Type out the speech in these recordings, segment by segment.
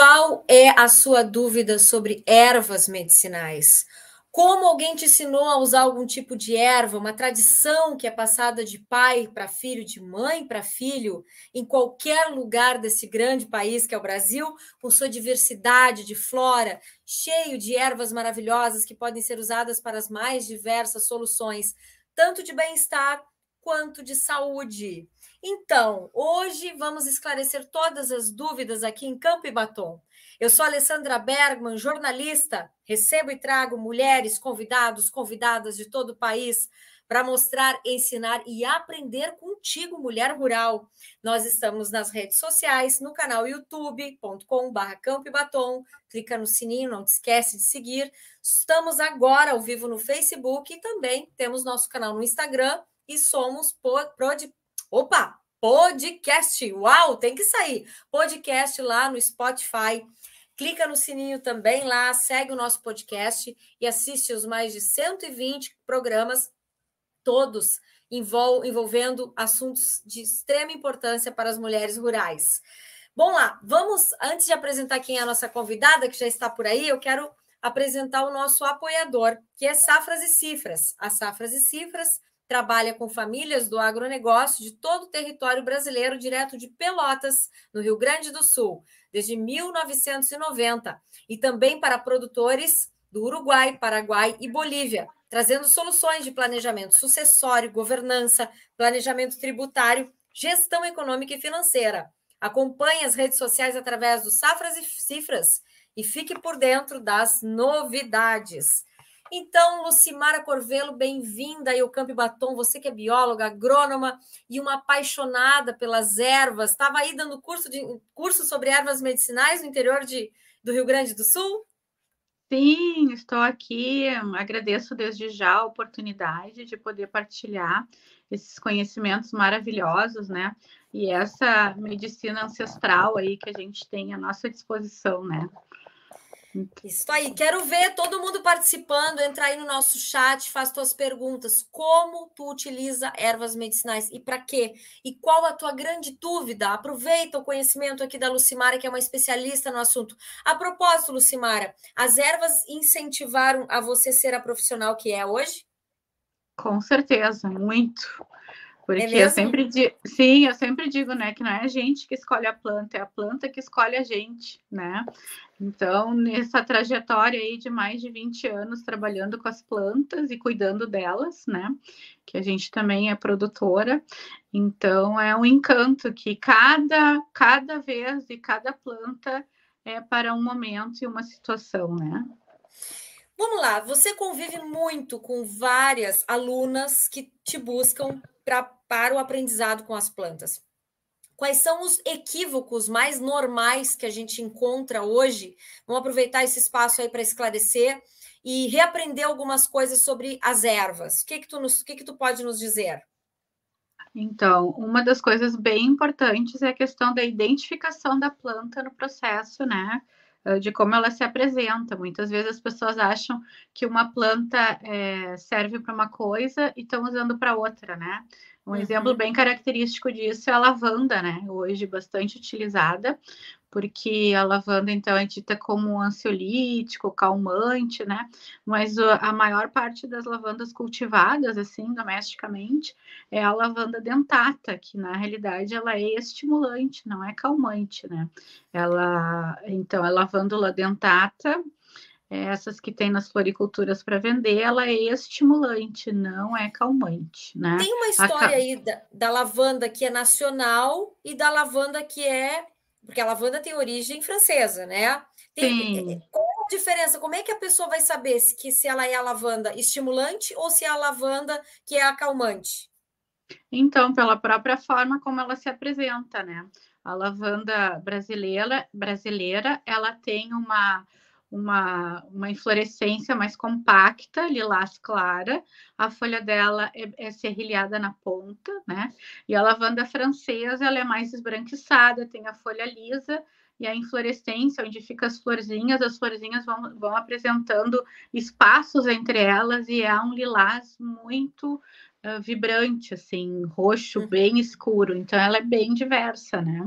Qual é a sua dúvida sobre ervas medicinais? Como alguém te ensinou a usar algum tipo de erva, uma tradição que é passada de pai para filho, de mãe para filho, em qualquer lugar desse grande país que é o Brasil, com sua diversidade de flora, cheio de ervas maravilhosas que podem ser usadas para as mais diversas soluções, tanto de bem-estar quanto de saúde. Então, hoje vamos esclarecer todas as dúvidas aqui em Campo e Batom. Eu sou Alessandra Bergman, jornalista. Recebo e trago mulheres, convidados, convidadas de todo o país para mostrar, ensinar e aprender contigo, mulher rural. Nós estamos nas redes sociais, no canal youtube.com.br Campo e Batom. Clica no sininho, não te esquece de seguir. Estamos agora ao vivo no Facebook e também temos nosso canal no Instagram e somos opa, podcast. Uau, tem que sair. Podcast lá no Spotify Clica no sininho também lá, segue o nosso podcast e assiste os mais de 120 programas, todos envol envolvendo assuntos de extrema importância para as mulheres rurais. Bom lá, vamos, antes de apresentar quem é a nossa convidada, que já está por aí, eu quero apresentar o nosso apoiador, que é Safras e Cifras. A Safras e Cifras trabalha com famílias do agronegócio de todo o território brasileiro, direto de Pelotas, no Rio Grande do Sul desde 1990, e também para produtores do Uruguai, Paraguai e Bolívia, trazendo soluções de planejamento sucessório, governança, planejamento tributário, gestão econômica e financeira. Acompanhe as redes sociais através do Safras e Cifras e fique por dentro das novidades. Então, Lucimara Corvelo, bem-vinda ao Campo Batom, você que é bióloga, agrônoma e uma apaixonada pelas ervas. Estava aí dando curso, de, curso sobre ervas medicinais no interior de, do Rio Grande do Sul? Sim, estou aqui. Agradeço desde já a oportunidade de poder partilhar esses conhecimentos maravilhosos, né? E essa medicina ancestral aí que a gente tem à nossa disposição, né? Isso aí, quero ver todo mundo participando, entra aí no nosso chat, faz tuas perguntas. Como tu utiliza ervas medicinais e para quê? E qual a tua grande dúvida? Aproveita o conhecimento aqui da Lucimara, que é uma especialista no assunto. A propósito, Lucimara, as ervas incentivaram a você ser a profissional que é hoje? Com certeza, muito. Porque é eu sempre digo, sim, eu sempre digo, né, que não é a gente que escolhe a planta, é a planta que escolhe a gente, né? Então, nessa trajetória aí de mais de 20 anos trabalhando com as plantas e cuidando delas, né? Que a gente também é produtora. Então, é um encanto que cada cada vez e cada planta é para um momento e uma situação, né? Vamos lá, você convive muito com várias alunas que te buscam pra, para o aprendizado com as plantas. Quais são os equívocos mais normais que a gente encontra hoje? Vamos aproveitar esse espaço aí para esclarecer e reaprender algumas coisas sobre as ervas. O que que tu, nos, o que que tu pode nos dizer? Então, uma das coisas bem importantes é a questão da identificação da planta no processo, né? De como ela se apresenta. Muitas vezes as pessoas acham que uma planta é, serve para uma coisa e estão usando para outra, né? Um uhum. exemplo bem característico disso é a lavanda, né? Hoje bastante utilizada, porque a lavanda, então, é dita como ansiolítico, calmante, né? Mas a maior parte das lavandas cultivadas, assim, domesticamente, é a lavanda dentata, que na realidade ela é estimulante, não é calmante, né? Ela, então, a lavândula dentata essas que tem nas floriculturas para vender, ela é estimulante, não é calmante, né? Tem uma história aí da, da, lavanda que é nacional e da lavanda que é, porque a lavanda tem origem francesa, né? Tem, Sim. Qual é a diferença? Como é que a pessoa vai saber se, que se ela é a lavanda estimulante ou se é a lavanda que é acalmante? Então, pela própria forma como ela se apresenta, né? A lavanda brasileira, brasileira, ela tem uma uma, uma inflorescência mais compacta, lilás clara, a folha dela é, é serrilhada na ponta, né? E a lavanda francesa, ela é mais esbranquiçada, tem a folha lisa e a inflorescência, onde ficam as florzinhas, as florzinhas vão, vão apresentando espaços entre elas e é um lilás muito uh, vibrante, assim, roxo, uhum. bem escuro. Então, ela é bem diversa, né?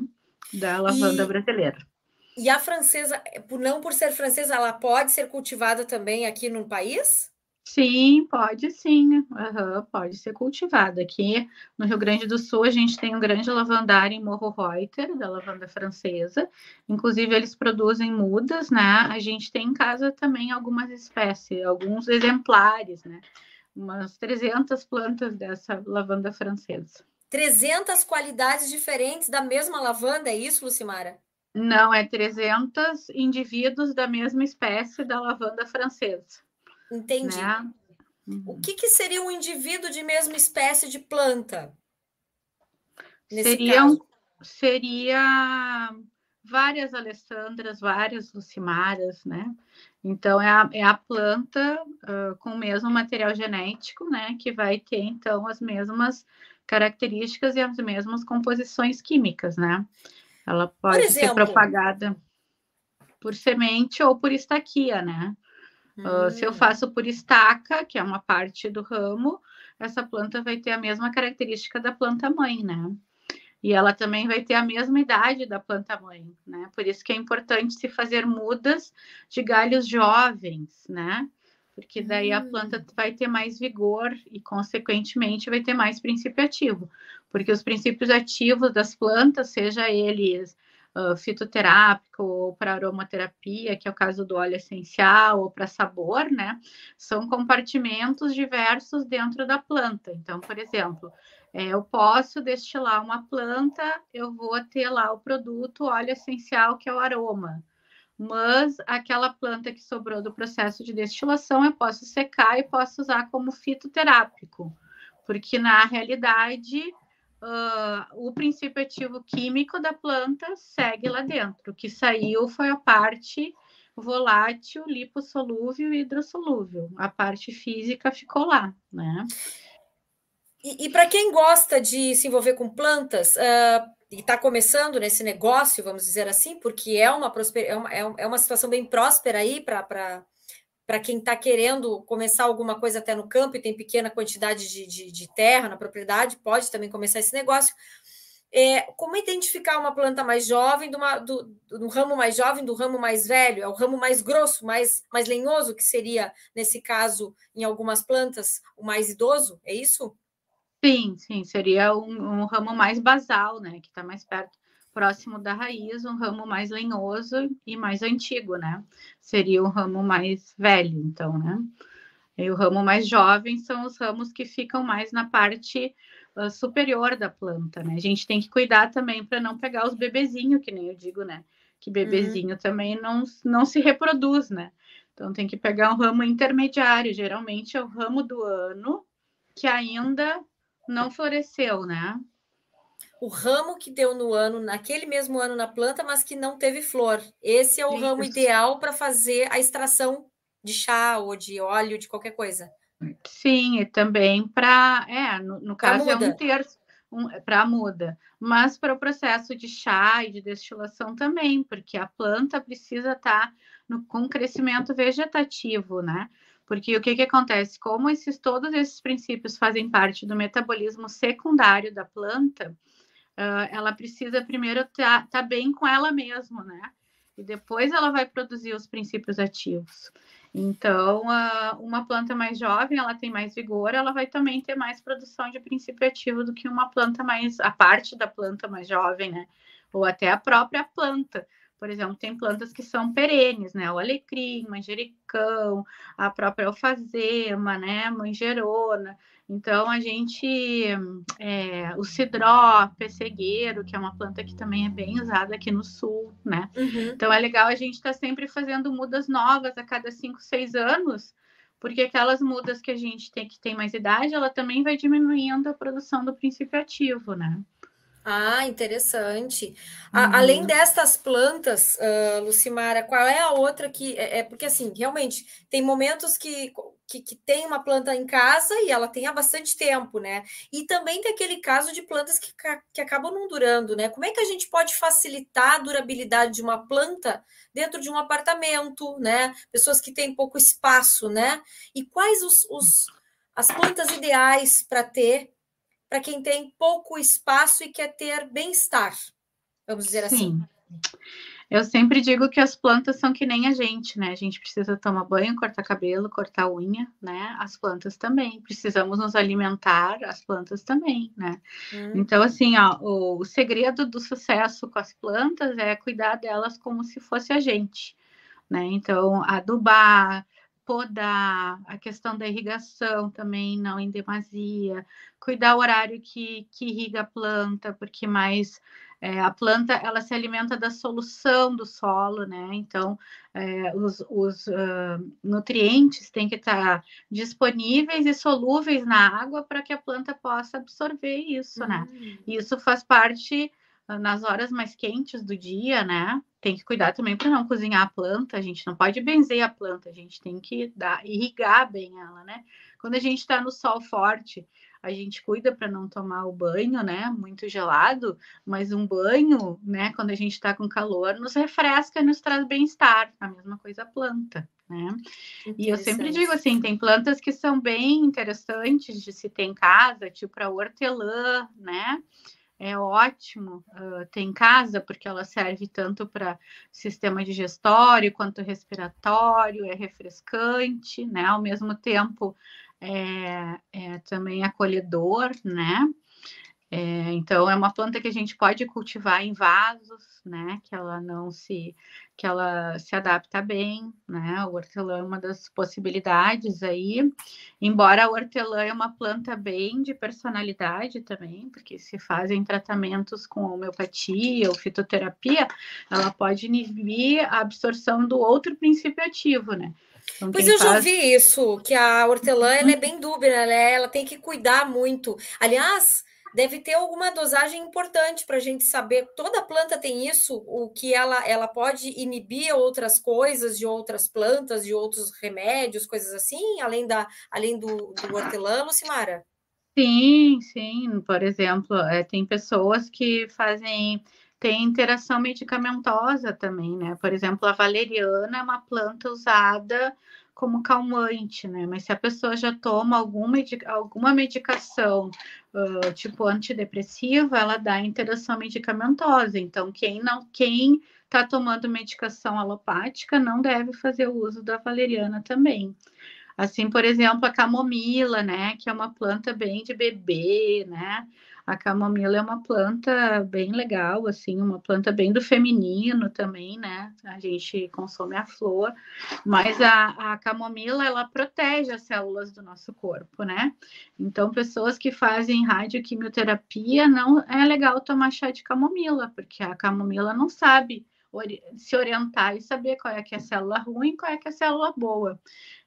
Da lavanda e... brasileira. E a francesa, por não por ser francesa, ela pode ser cultivada também aqui no país? Sim, pode sim, uhum, pode ser cultivada. Aqui no Rio Grande do Sul, a gente tem um grande lavandário em Morro Reuter, da lavanda francesa. Inclusive, eles produzem mudas, né? A gente tem em casa também algumas espécies, alguns exemplares, né? Umas 300 plantas dessa lavanda francesa. 300 qualidades diferentes da mesma lavanda, é isso, Lucimara? Não, é 300 indivíduos da mesma espécie da lavanda francesa. Entendi. Né? O que, que, seria um indivíduo de mesma espécie de planta? Seriam, seria várias Alessandras, várias Lucimaras, né? Então, é a, é a planta uh, com o mesmo material genético, né? Que vai ter, então, as mesmas características e as mesmas composições químicas, né? Ela pode exemplo, ser propagada por semente ou por estaquia, né? Hum. Uh, se eu hum. faço por estaca, que é uma parte do ramo, essa planta vai ter a mesma característica da planta mãe, né? E ela também vai ter a mesma idade da planta mãe, né? Por isso que é importante se fazer mudas de galhos jovens, né? Porque daí hum. a planta hum. vai ter mais vigor e, consequentemente, vai ter mais princípio ativo. Porque os princípios ativos das plantas, seja eles uh, fitoterápico ou para aromaterapia, que é o caso do óleo essencial, ou para sabor, né? São compartimentos diversos dentro da planta. Então, por exemplo, é, eu posso destilar uma planta, eu vou ter lá o produto óleo essencial, que é o aroma. Mas aquela planta que sobrou do processo de destilação, eu posso secar e posso usar como fitoterápico, porque na realidade uh, o princípio ativo químico da planta segue lá dentro. O que saiu foi a parte volátil, lipossolúvel e hidrossolúvel. A parte física ficou lá, né? E, e para quem gosta de se envolver com plantas uh, e está começando nesse negócio, vamos dizer assim, porque é uma, prosper, é uma, é uma situação bem próspera aí para para quem está querendo começar alguma coisa até no campo e tem pequena quantidade de, de, de terra na propriedade, pode também começar esse negócio. É, como identificar uma planta mais jovem do, do, do, ramo mais jovem do ramo mais velho? É o ramo mais grosso, mais, mais lenhoso, que seria, nesse caso, em algumas plantas, o mais idoso? É isso? Sim, sim, seria um, um ramo mais basal, né? Que está mais perto próximo da raiz, um ramo mais lenhoso e mais antigo, né? Seria o ramo mais velho, então, né? E o ramo mais jovem são os ramos que ficam mais na parte uh, superior da planta, né? A gente tem que cuidar também para não pegar os bebezinhos, que nem eu digo, né? Que uhum. bebezinho uhum. também não, não se reproduz, né? Então tem que pegar um ramo intermediário, geralmente é o ramo do ano que ainda não floresceu, né? o ramo que deu no ano, naquele mesmo ano na planta, mas que não teve flor. Esse é o Sim, ramo ideal para fazer a extração de chá ou de óleo, de qualquer coisa. Sim, e também para, é, no, no caso é um terço um, para a muda, mas para o processo de chá e de destilação também, porque a planta precisa estar tá no, com crescimento vegetativo, né? Porque o que, que acontece? Como esses, todos esses princípios fazem parte do metabolismo secundário da planta, uh, ela precisa primeiro estar tá, tá bem com ela mesma, né? E depois ela vai produzir os princípios ativos. Então, uh, uma planta mais jovem, ela tem mais vigor, ela vai também ter mais produção de princípio ativo do que uma planta mais, a parte da planta mais jovem, né? Ou até a própria planta. Por exemplo, tem plantas que são perenes, né? O alecrim, manjericão, a própria alfazema, né? Manjerona. Então, a gente, é, o cidró, pessegueiro, que é uma planta que também é bem usada aqui no sul, né? Uhum. Então, é legal a gente estar tá sempre fazendo mudas novas a cada cinco, seis anos, porque aquelas mudas que a gente tem que tem mais idade, ela também vai diminuindo a produção do princípio ativo, né? Ah, interessante. A, uhum. Além destas plantas, uh, Lucimara, qual é a outra que. É, é, porque, assim, realmente, tem momentos que, que, que, tem uma planta em casa e ela tem há bastante tempo, né? E também tem aquele caso de plantas que, que acabam não durando, né? Como é que a gente pode facilitar a durabilidade de uma planta dentro de um apartamento, né? Pessoas que têm pouco espaço, né? E quais os, os as plantas ideais para ter para quem tem pouco espaço e quer ter bem-estar, vamos dizer assim. Sim. Eu sempre digo que as plantas são que nem a gente, né? A gente precisa tomar banho, cortar cabelo, cortar unha, né? As plantas também. Precisamos nos alimentar, as plantas também, né? Hum. Então, assim, ó, o, o segredo do sucesso com as plantas é cuidar delas como se fosse a gente, né? Então, adubar, podar, a questão da irrigação também, não em demasia, cuidar o horário que, que irriga a planta, porque mais é, a planta ela se alimenta da solução do solo, né? Então é, os, os uh, nutrientes têm que estar disponíveis e solúveis na água para que a planta possa absorver isso, né? uhum. né? Isso faz parte uh, nas horas mais quentes do dia, né? Tem que cuidar também para não cozinhar a planta. A gente não pode benzer a planta, a gente tem que dar irrigar bem ela, né? Quando a gente está no sol forte, a gente cuida para não tomar o banho, né? Muito gelado, mas um banho, né? Quando a gente está com calor, nos refresca e nos traz bem-estar. A mesma coisa a planta, né? E eu sempre digo assim, tem plantas que são bem interessantes de se ter em casa, tipo a hortelã, né? É ótimo uh, ter em casa, porque ela serve tanto para sistema digestório quanto respiratório, é refrescante, né? Ao mesmo tempo, é, é também acolhedor, né? É, então é uma planta que a gente pode cultivar em vasos, né? Que ela não se que ela se adapta bem, né? O hortelã é uma das possibilidades aí. Embora a hortelã é uma planta bem de personalidade também, porque se fazem tratamentos com homeopatia ou fitoterapia, ela pode inibir a absorção do outro princípio ativo, né? Então, pois eu faz... já vi isso, que a hortelã é bem dúbia, ela, é, ela tem que cuidar muito. Aliás, deve ter alguma dosagem importante para a gente saber. Toda planta tem isso, o que ela, ela pode inibir outras coisas de outras plantas, de outros remédios, coisas assim, além, da, além do, do hortelã, Lucimara? Sim, sim. Por exemplo, é, tem pessoas que fazem tem interação medicamentosa também, né? Por exemplo, a valeriana é uma planta usada como calmante, né? Mas se a pessoa já toma alguma, alguma medicação, uh, tipo antidepressiva, ela dá interação medicamentosa. Então, quem não, quem está tomando medicação alopática não deve fazer o uso da valeriana também. Assim, por exemplo, a camomila, né? Que é uma planta bem de bebê, né? A camomila é uma planta bem legal, assim, uma planta bem do feminino também, né? A gente consome a flor, mas a, a camomila ela protege as células do nosso corpo, né? Então, pessoas que fazem radioquimioterapia não é legal tomar chá de camomila, porque a camomila não sabe se orientar e saber qual é que é a célula ruim qual é que é a célula boa.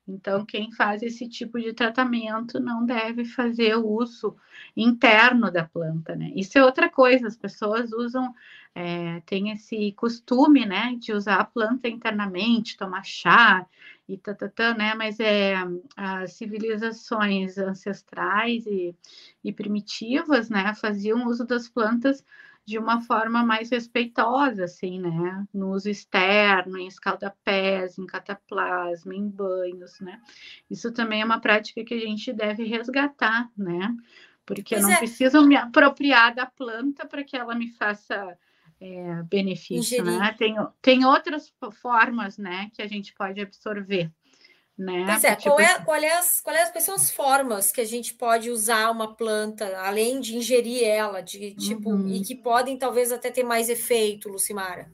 Então, quem faz esse tipo de tratamento não deve fazer uso interno da planta, né? Isso é outra coisa, as pessoas usam, é, tem esse costume, né, de usar a planta internamente, tomar chá e tatatã, né? Mas é, as civilizações ancestrais e, e primitivas, né, faziam uso das plantas de uma forma mais respeitosa, assim, né? No uso externo, em escaldapés, em cataplasma, em banhos, né? Isso também é uma prática que a gente deve resgatar, né? Porque pois eu não é. preciso me apropriar da planta para que ela me faça é, benefício, né? Ingerir. né? Tem, tem outras formas, né, que a gente pode absorver. Né? Pois é, tipo... qual, é, qual, é as, qual é, quais são as formas que a gente pode usar uma planta, além de ingerir ela, de tipo, uhum. e que podem talvez até ter mais efeito, Lucimara?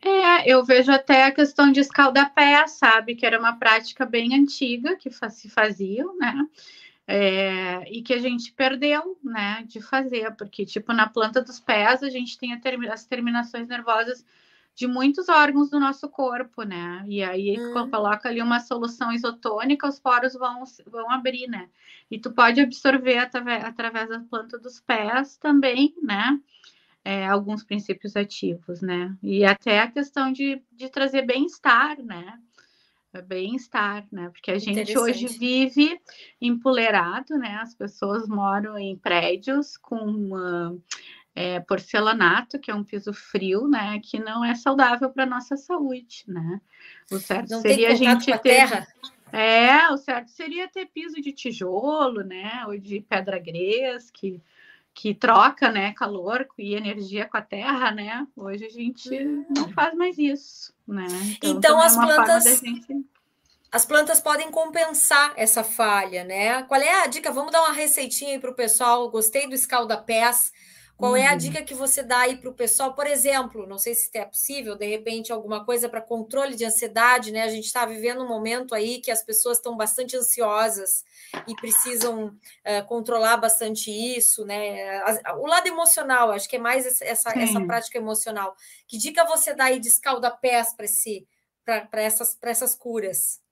É, eu vejo até a questão de escaldapé, sabe? Que era uma prática bem antiga que se faziam, né? É, e que a gente perdeu, né, de fazer, porque, tipo, na planta dos pés a gente tem as terminações nervosas de muitos órgãos do nosso corpo, né? E aí hum. coloca ali uma solução isotônica, os poros vão, vão abrir, né? E tu pode absorver através, através da planta dos pés também, né? É, alguns princípios ativos, né? E até a questão de, de trazer bem-estar, né? Bem-estar, né? Porque a gente hoje vive empolerado, né? As pessoas moram em prédios com é, porcelanato, que é um piso frio, né, que não é saudável para nossa saúde, né? O certo não seria a gente ter terra. É, o certo seria ter piso de tijolo, né, ou de pedra gresque, que troca, né, calor e energia com a terra, né? Hoje a gente não faz mais isso, né? Então, então é as plantas gente... as plantas podem compensar essa falha, né? Qual é a dica? Vamos dar uma receitinha aí para o pessoal. Gostei do escalda-pés. Qual uhum. é a uhum. dica que você dá aí para o pessoal? Por exemplo, não sei se é possível, de repente, alguma coisa para controle de ansiedade, né? A gente está vivendo um momento aí que as pessoas estão bastante ansiosas e precisam uh, controlar bastante isso, né? O lado emocional, acho que é mais essa, essa, prática emocional. Que dica você dá aí de escalda-pés para si, para essas, essas curas?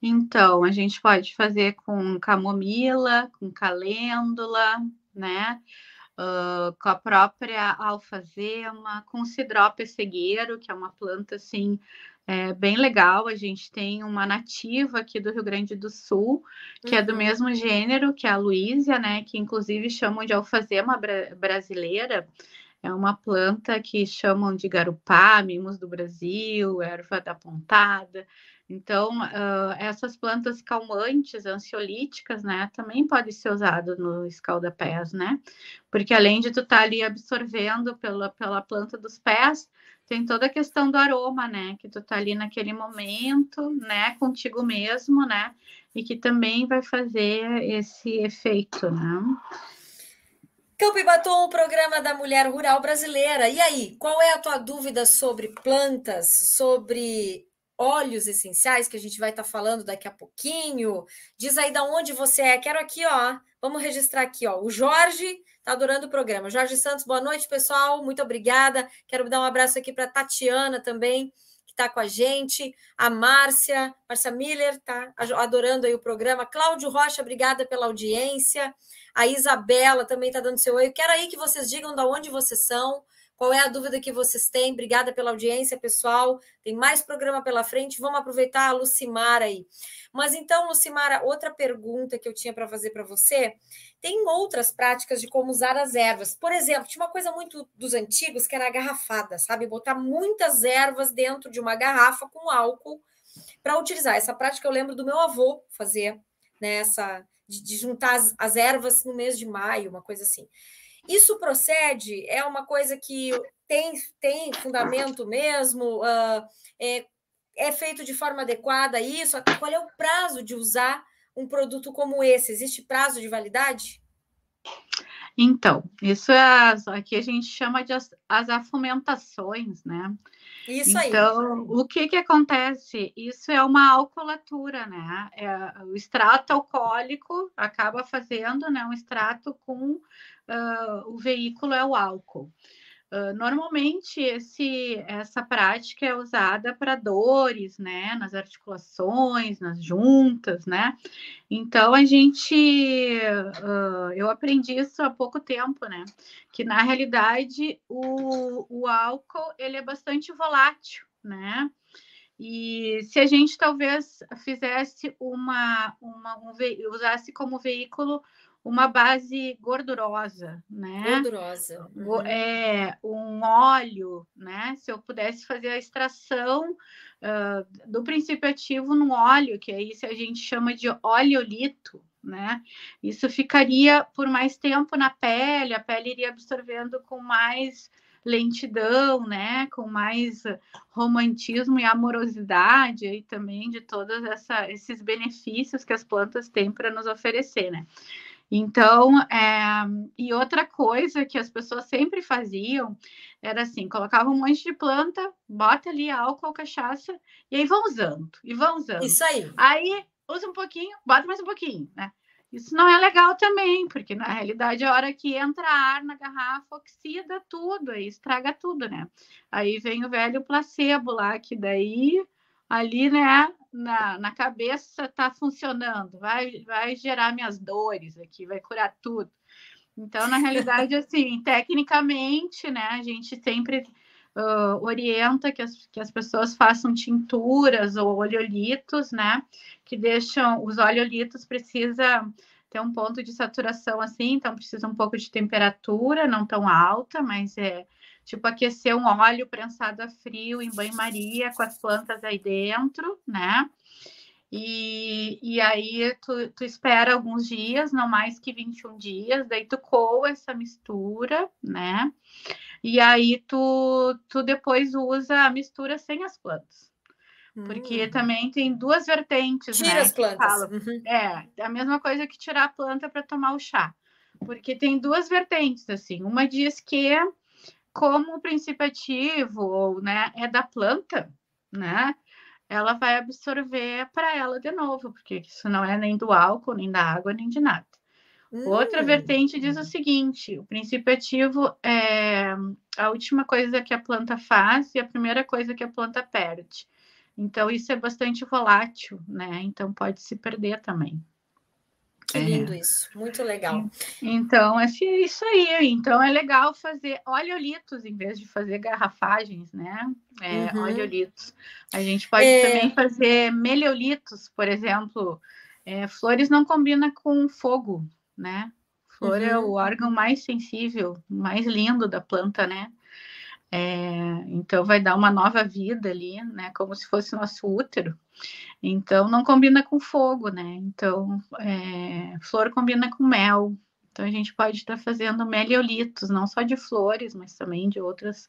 Então, a gente pode fazer com camomila, com calêndula, né? Uh, com a própria alfazema, com cidró pessegueiro, que é uma planta assim é, bem legal. A gente tem uma nativa aqui do Rio Grande do Sul, que uhum. é do uhum. mesmo gênero que a Luísia, né? Que inclusive chamam de alfazema bra brasileira. É uma planta que chamam de garupá, mimos do Brasil, erva da pontada. Então, uh, essas plantas calmantes, ansiolíticas, né, também podem ser usadas no escalda-pés, né? Porque além de tu estar tá ali absorvendo pela, pela planta dos pés, tem toda a questão do aroma, né? Que tu tá ali naquele momento, né, contigo mesmo, né? E que também vai fazer esse efeito, né? E Batom, o programa da mulher rural brasileira. E aí, qual é a tua dúvida sobre plantas, sobre óleos essenciais, que a gente vai estar tá falando daqui a pouquinho. Diz aí da onde você é. Quero aqui, ó. Vamos registrar aqui, ó. O Jorge está adorando o programa. Jorge Santos, boa noite, pessoal. Muito obrigada. Quero dar um abraço aqui para Tatiana também, que está com a gente. A Márcia, Márcia Miller, está adorando aí o programa. Cláudio Rocha, obrigada pela audiência. A Isabela também está dando seu oi. Quero aí que vocês digam da onde vocês são. Qual é a dúvida que vocês têm? Obrigada pela audiência, pessoal. Tem mais programa pela frente. Vamos aproveitar a Lucimara aí. Mas então, Lucimara, outra pergunta que eu tinha para fazer para você. Tem outras práticas de como usar as ervas. Por exemplo, tinha uma coisa muito dos antigos que era a garrafada, sabe? Botar muitas ervas dentro de uma garrafa com álcool para utilizar. Essa prática eu lembro do meu avô fazer, né? Essa, de, de juntar as, as ervas no mês de maio, uma coisa assim. Isso procede? É uma coisa que tem, tem fundamento mesmo? Uh, é, é feito de forma adequada isso? Qual é o prazo de usar um produto como esse? Existe prazo de validade? Então, isso é aqui a gente chama de as, as afomentações, né? Isso aí. Então, o que que acontece? Isso é uma alcoolatura, né? É, o extrato alcoólico acaba fazendo, né, um extrato com uh, o veículo é o álcool. Normalmente esse, essa prática é usada para dores, né, nas articulações, nas juntas, né. Então a gente, uh, eu aprendi isso há pouco tempo, né, que na realidade o, o álcool ele é bastante volátil, né. E se a gente talvez fizesse uma, uma um, usasse como veículo uma base gordurosa, né? Gordurosa. Uhum. É, um óleo, né? Se eu pudesse fazer a extração uh, do princípio ativo no óleo, que aí se a gente chama de oleolito, né? Isso ficaria por mais tempo na pele, a pele iria absorvendo com mais lentidão, né, com mais romantismo e amorosidade aí também de todos essa, esses benefícios que as plantas têm para nos oferecer, né? Então, é, e outra coisa que as pessoas sempre faziam era assim: colocavam um monte de planta, bota ali álcool, cachaça, e aí vão usando, e vão usando. Isso aí. Aí usa um pouquinho, bota mais um pouquinho, né? Isso não é legal também, porque na realidade a hora que entra ar na garrafa oxida tudo, aí estraga tudo, né? Aí vem o velho placebo lá, que daí ali, né, na, na cabeça está funcionando, vai, vai gerar minhas dores aqui, vai curar tudo. Então, na realidade, assim, tecnicamente, né, a gente sempre uh, orienta que as, que as pessoas façam tinturas ou oleolitos, né, que deixam, os oleolitos precisa ter um ponto de saturação assim, então precisa um pouco de temperatura, não tão alta, mas é tipo aquecer um óleo prensado a frio em banho-maria com as plantas aí dentro, né? E, e aí tu, tu espera alguns dias, não mais que 21 dias, daí tu coa essa mistura, né? E aí tu, tu depois usa a mistura sem as plantas. Porque hum. também tem duas vertentes, Tira né, as plantas. Uhum. É, a mesma coisa que tirar a planta para tomar o chá. Porque tem duas vertentes, assim. Uma diz que como o princípio ativo, né, é da planta, né? ela vai absorver para ela de novo, porque isso não é nem do álcool, nem da água, nem de nada. Hum. Outra vertente diz o seguinte: o princípio ativo é a última coisa que a planta faz e a primeira coisa que a planta perde. Então, isso é bastante volátil, né? Então, pode se perder também. Que lindo é. isso, muito legal. Então, é isso aí. Então, é legal fazer oleolitos em vez de fazer garrafagens, né? É, uhum. Oleolitos. A gente pode é... também fazer meliolitos, por exemplo. É, flores não combina com fogo, né? Flor uhum. é o órgão mais sensível, mais lindo da planta, né? É, então vai dar uma nova vida ali, né? Como se fosse nosso útero. Então não combina com fogo, né? Então é, flor combina com mel. Então a gente pode estar fazendo meliolitos, não só de flores, mas também de outras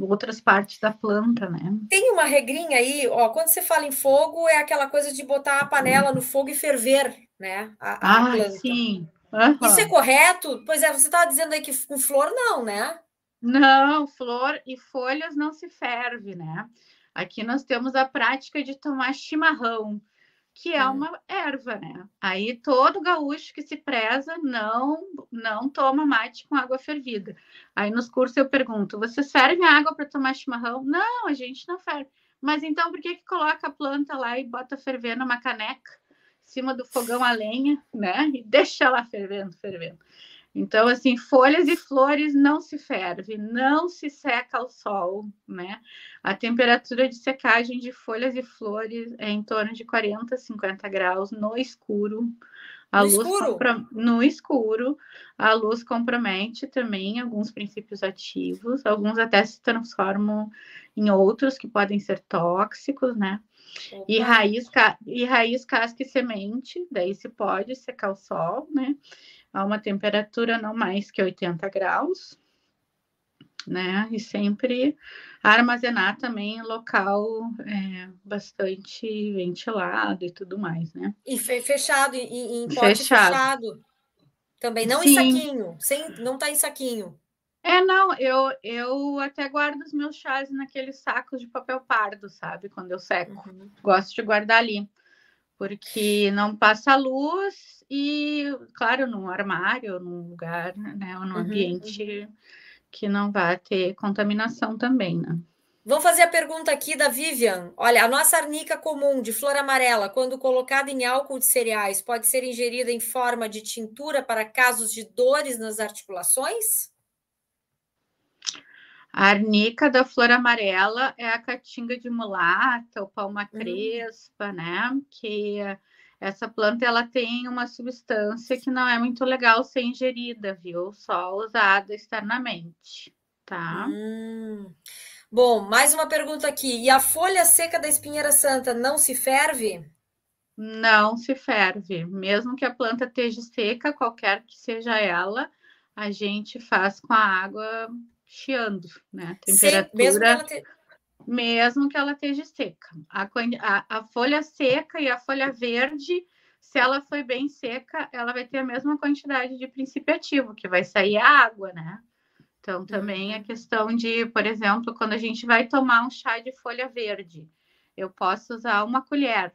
outras partes da planta, né? Tem uma regrinha aí, ó, quando você fala em fogo, é aquela coisa de botar a panela no fogo e ferver, né? A, a ah, planta. sim. Uhum. Isso é correto? Pois é, você estava dizendo aí que com flor não, né? Não, flor e folhas não se ferve, né? Aqui nós temos a prática de tomar chimarrão, que é hum. uma erva, né? Aí todo gaúcho que se preza não não toma mate com água fervida. Aí nos cursos eu pergunto: vocês fervem água para tomar chimarrão? Não, a gente não ferve. Mas então por que que coloca a planta lá e bota ferver numa caneca, em cima do fogão a lenha, né? E deixa ela fervendo, fervendo. Então, assim, folhas e flores não se ferve, não se seca ao sol, né? A temperatura de secagem de folhas e flores é em torno de 40, 50 graus no escuro. A no luz escuro? Compra... No escuro, a luz compromete também alguns princípios ativos, alguns até se transformam em outros que podem ser tóxicos, né? E raiz, ca... e raiz, casca e semente, daí se pode secar o sol, né? A uma temperatura não mais que 80 graus, né? E sempre armazenar também em local é, bastante ventilado e tudo mais, né? E fechado, em, em pote fechado. fechado. Também, não Sim. em saquinho, sem, não tá em saquinho. É, não, eu, eu até guardo os meus chás naqueles sacos de papel pardo, sabe? Quando eu seco. Uhum. Gosto de guardar ali porque não passa luz e, claro, num armário, num lugar, né, num uhum, ambiente uhum. que não vai ter contaminação também, né? Vamos fazer a pergunta aqui da Vivian. Olha, a nossa arnica comum de flor amarela, quando colocada em álcool de cereais, pode ser ingerida em forma de tintura para casos de dores nas articulações? A arnica da flor amarela é a caatinga de mulata, o palma uhum. crespa, né? Que essa planta ela tem uma substância que não é muito legal ser ingerida, viu? Só usada externamente, tá? Hum. Bom, mais uma pergunta aqui. E a folha seca da espinheira santa não se ferve? Não se ferve. Mesmo que a planta esteja seca, qualquer que seja ela, a gente faz com a água chiando, né? Temperatura. mesmo, que te... mesmo que ela esteja seca. A, a, a folha seca e a folha verde, se ela foi bem seca, ela vai ter a mesma quantidade de princípio ativo, que vai sair a água, né? Então, também a uhum. questão de, por exemplo, quando a gente vai tomar um chá de folha verde, eu posso usar uma colher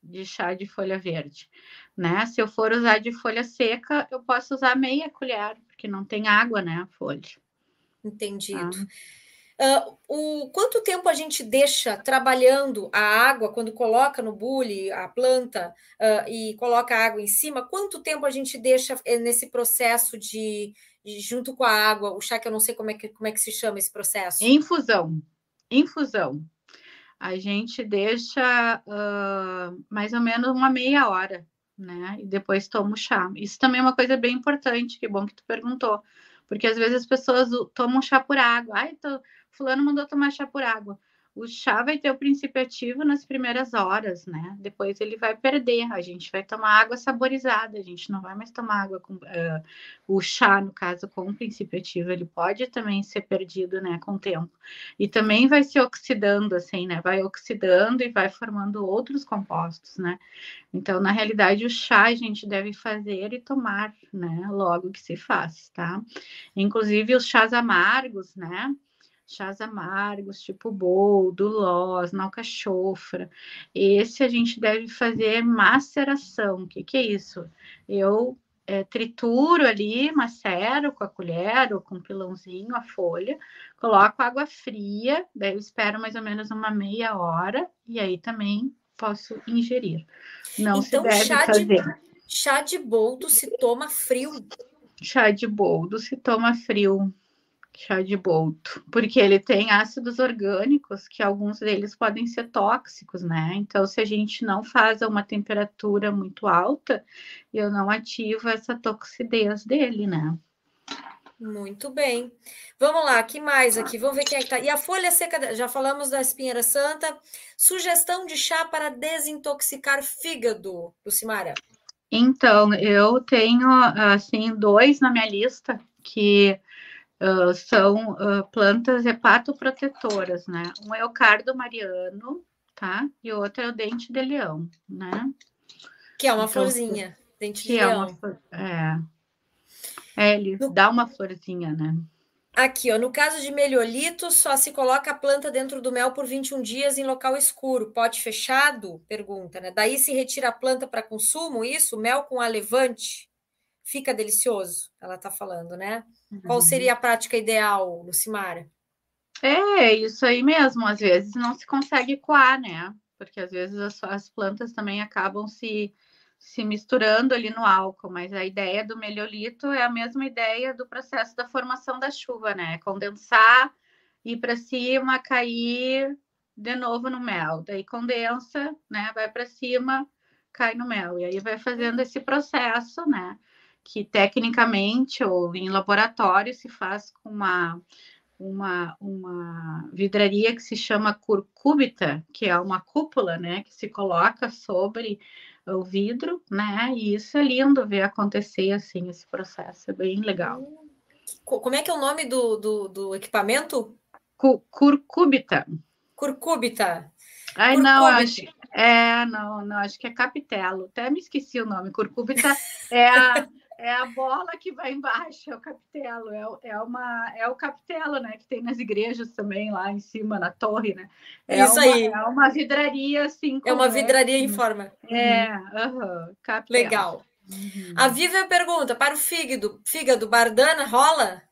de chá de folha verde, né? Se eu for usar de folha seca, eu posso usar meia colher, porque não tem água, né, a folha. Entendido. Ah. Uh, o quanto tempo a gente deixa trabalhando a água quando coloca no bule a planta uh, e coloca a água em cima? Quanto tempo a gente deixa eh, nesse processo de, de, junto com a água, o chá que eu não sei como é que, como é que se chama esse processo? Infusão. Infusão. A gente deixa uh, mais ou menos uma meia hora, né? E depois toma o chá. Isso também é uma coisa bem importante, que bom que tu perguntou porque às vezes as pessoas tomam chá por água. Ai, tô... fulano mandou tomar chá por água. O chá vai ter o princípio ativo nas primeiras horas, né? Depois ele vai perder. A gente vai tomar água saborizada, a gente não vai mais tomar água com uh, o chá, no caso, com o princípio ativo. Ele pode também ser perdido, né, com o tempo. E também vai se oxidando, assim, né? Vai oxidando e vai formando outros compostos, né? Então, na realidade, o chá a gente deve fazer e tomar, né? Logo que se faz, tá? Inclusive os chás amargos, né? Chás amargos, tipo boldo, loz, nalcachofra. Esse a gente deve fazer maceração. O que, que é isso? Eu é, trituro ali, macero com a colher ou com um pilãozinho a folha, coloco água fria, daí eu espero mais ou menos uma meia hora e aí também posso ingerir. Não então, se deve chá fazer. De, chá de boldo se toma frio. Chá de boldo se toma frio chá de boldo, porque ele tem ácidos orgânicos que alguns deles podem ser tóxicos, né? Então, se a gente não faz a uma temperatura muito alta, eu não ativo essa toxidez dele, né? Muito bem. Vamos lá, que mais aqui? Vamos ver quem é que tá. E a folha seca, já falamos da espinheira santa. Sugestão de chá para desintoxicar fígado, Lucimara. Então, eu tenho, assim, dois na minha lista que uh, são uh, plantas hepatoprotetoras, né? Um é o cardo mariano, tá? E o outro é o dente de leão, né? Que é uma então, florzinha, dente de é leão. Uma, é, é, ele no... dá uma florzinha, né? Aqui, ó, no caso de meliolito, só se coloca a planta dentro do mel por 21 dias em local escuro. Pote fechado? Pergunta, né? Daí se retira a planta para consumo, isso? Mel com alevante? Fica delicioso, ela está falando, né? Uhum. Qual seria a prática ideal, Lucimara? É, isso aí mesmo. Às vezes não se consegue coar, né? Porque às vezes as, as plantas também acabam se, se misturando ali no álcool, mas a ideia do meliolito é a mesma ideia do processo da formação da chuva, né? Condensar, ir para cima, cair de novo no mel. Daí condensa, né? Vai para cima, cai no mel. E aí vai fazendo esse processo, né? Que tecnicamente ou em laboratório se faz com uma, uma, uma vidraria que se chama curcúbita, que é uma cúpula, né, que se coloca sobre o vidro, né, e isso é lindo ver acontecer assim esse processo, é bem legal. Como é que é o nome do, do, do equipamento? Curcúbita. Curcúbita. Ai, não, acho, é, não, não, acho que é capitelo. Até me esqueci o nome. Curcúbita é a, é a bola que vai embaixo, é o capitelo, é, é, uma, é o capitelo, né, que tem nas igrejas também, lá em cima, na torre, né? É Isso uma, aí. É uma vidraria, assim. É uma vidraria em forma. É, uhum, capitelo. Legal. Uhum. A Vivian pergunta, para o fígado, fígado, bardana rola?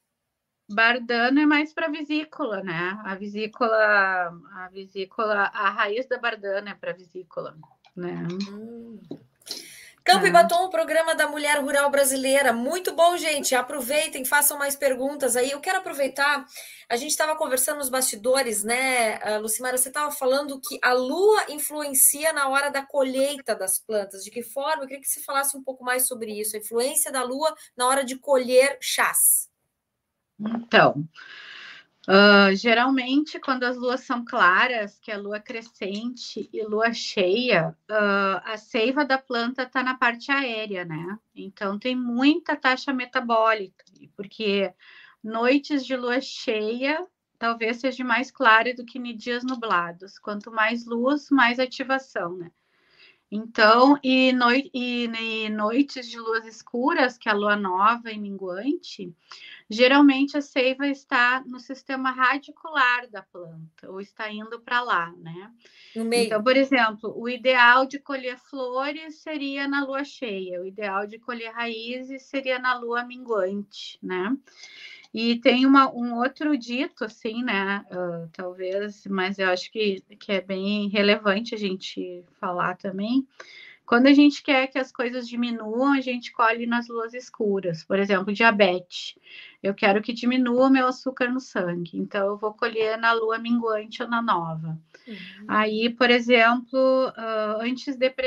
Bardana é mais para vesícula, né? A vesícula, a vesícula, a raiz da bardana é para vesícula, né? Hum. Campo e Batom, o programa da mulher rural brasileira. Muito bom, gente. Aproveitem, façam mais perguntas aí. Eu quero aproveitar, a gente estava conversando nos bastidores, né, ah, Lucimara? Você estava falando que a lua influencia na hora da colheita das plantas. De que forma? Eu queria que você falasse um pouco mais sobre isso, a influência da lua na hora de colher chás. Então, Uh, geralmente, quando as luas são claras, que é lua crescente e lua cheia, uh, a seiva da planta está na parte aérea, né? Então, tem muita taxa metabólica, porque noites de lua cheia talvez seja mais clara do que em dias nublados. Quanto mais luz, mais ativação, né? Então, e, noi e, e, noites de luas escuras, que é a lua nova e minguante, geralmente a seiva está no sistema radicular da planta, ou está indo para lá, né? No meio. Então, por exemplo, o ideal de colher flores seria na lua cheia, o ideal de colher raízes seria na lua minguante, né? E tem uma, um outro dito, assim, né? Uh, talvez, mas eu acho que, que é bem relevante a gente falar também. Quando a gente quer que as coisas diminuam, a gente colhe nas luas escuras. Por exemplo, diabetes. Eu quero que diminua o meu açúcar no sangue. Então, eu vou colher na lua minguante ou na nova. Uhum. Aí, por exemplo, uh,